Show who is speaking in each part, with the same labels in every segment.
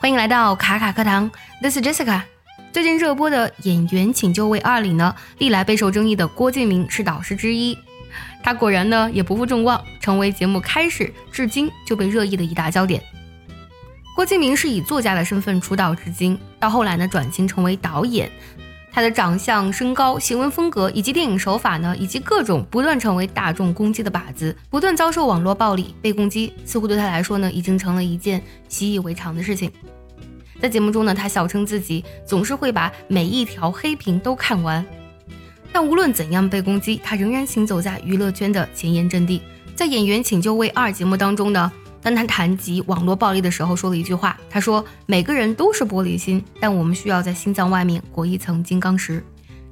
Speaker 1: 欢迎来到卡卡课堂，This is Jessica。最近热播的《演员请就位二》里呢，历来备受争议的郭敬明是导师之一。他果然呢也不负众望，成为节目开始至今就被热议的一大焦点。郭敬明是以作家的身份出道至今，到后来呢转型成为导演。他的长相、身高、行文风格以及电影手法呢，以及各种不断成为大众攻击的靶子，不断遭受网络暴力被攻击，似乎对他来说呢，已经成了一件习以为常的事情。在节目中呢，他笑称自己总是会把每一条黑屏都看完。但无论怎样被攻击，他仍然行走在娱乐圈的前沿阵地。在《演员请就位二》节目当中呢。当他谈及网络暴力的时候，说了一句话。他说：“每个人都是玻璃心，但我们需要在心脏外面裹一层金刚石。”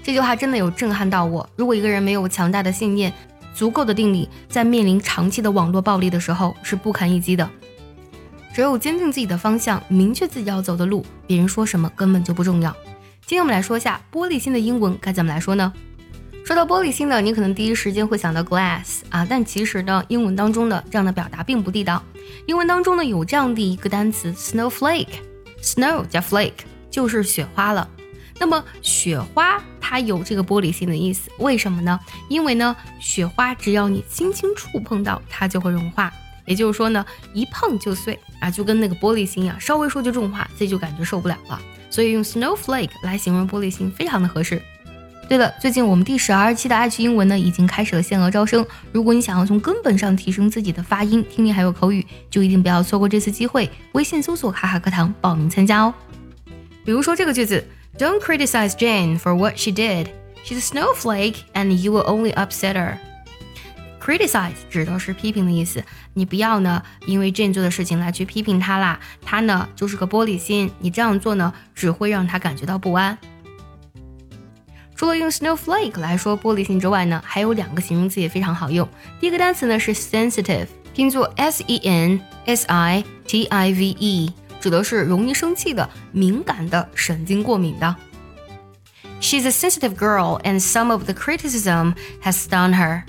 Speaker 1: 这句话真的有震撼到我。如果一个人没有强大的信念、足够的定力，在面临长期的网络暴力的时候是不堪一击的。只有坚定自己的方向，明确自己要走的路，别人说什么根本就不重要。今天我们来说一下玻璃心的英文该怎么来说呢？说到玻璃心呢，你可能第一时间会想到 glass 啊，但其实呢，英文当中的这样的表达并不地道。英文当中呢，有这样的一个单词 snowflake，snow 加 flake 就是雪花了。那么雪花它有这个玻璃心的意思，为什么呢？因为呢，雪花只要你轻轻触碰到它就会融化，也就是说呢，一碰就碎啊，就跟那个玻璃心一样，稍微说就重化，自己就感觉受不了了。所以用 snowflake 来形容玻璃心非常的合适。对了，最近我们第十二期的爱趣英文呢，已经开始了限额招生。如果你想要从根本上提升自己的发音、听力还有口语，就一定不要错过这次机会。微信搜索“卡卡课堂”报名参加哦。比如说这个句子：Don't criticize Jane for what she did. She's a snowflake, and you will only upset her. Criticize 指的是批评的意思，你不要呢因为 Jane 做的事情来去批评她啦。她呢就是个玻璃心，你这样做呢只会让她感觉到不安。除了用 snowflake 来说玻璃心之外呢，还有两个形容词也非常好用。第一个单词呢是 sensitive，拼作 s e n s i t i v e，指的是容易生气的、敏感的、神经过敏的。She's a sensitive girl, and some of the criticism has stung her.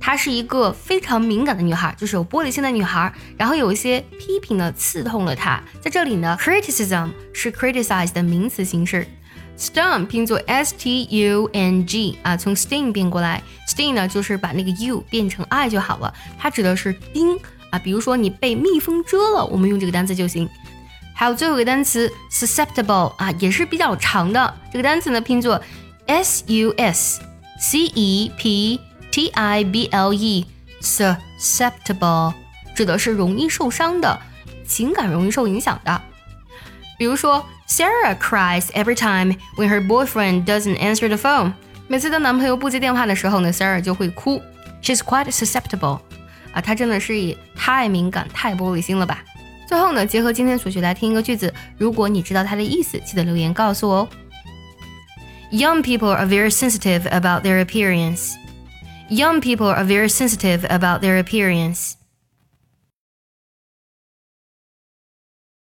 Speaker 1: 她是一个非常敏感的女孩，就是有玻璃心的女孩。然后有一些批评呢刺痛了她。在这里呢，criticism 是 criticize 的名词形式。Stung 拼作 s t u n g 啊，从 sting 变过来，sting 呢就是把那个 u 变成 i 就好了，它指的是叮啊。比如说你被蜜蜂蛰了，我们用这个单词就行。还有最后一个单词 susceptible 啊，也是比较长的，这个单词呢拼作 s u s c e p t i b l e，susceptible 指的是容易受伤的，情感容易受影响的。比如说 ，Sarah cries every time when her boyfriend doesn't answer the phone。每次当男朋友不接电话的时候呢，Sarah 就会哭。She's quite susceptible。啊，她真的是也太敏感、太玻璃心了吧。最后呢，结合今天所学来听一个句子，如果你知道它的意思，记得留言告诉我哦。Young people are very sensitive about their appearance. Young people are very sensitive about their appearance.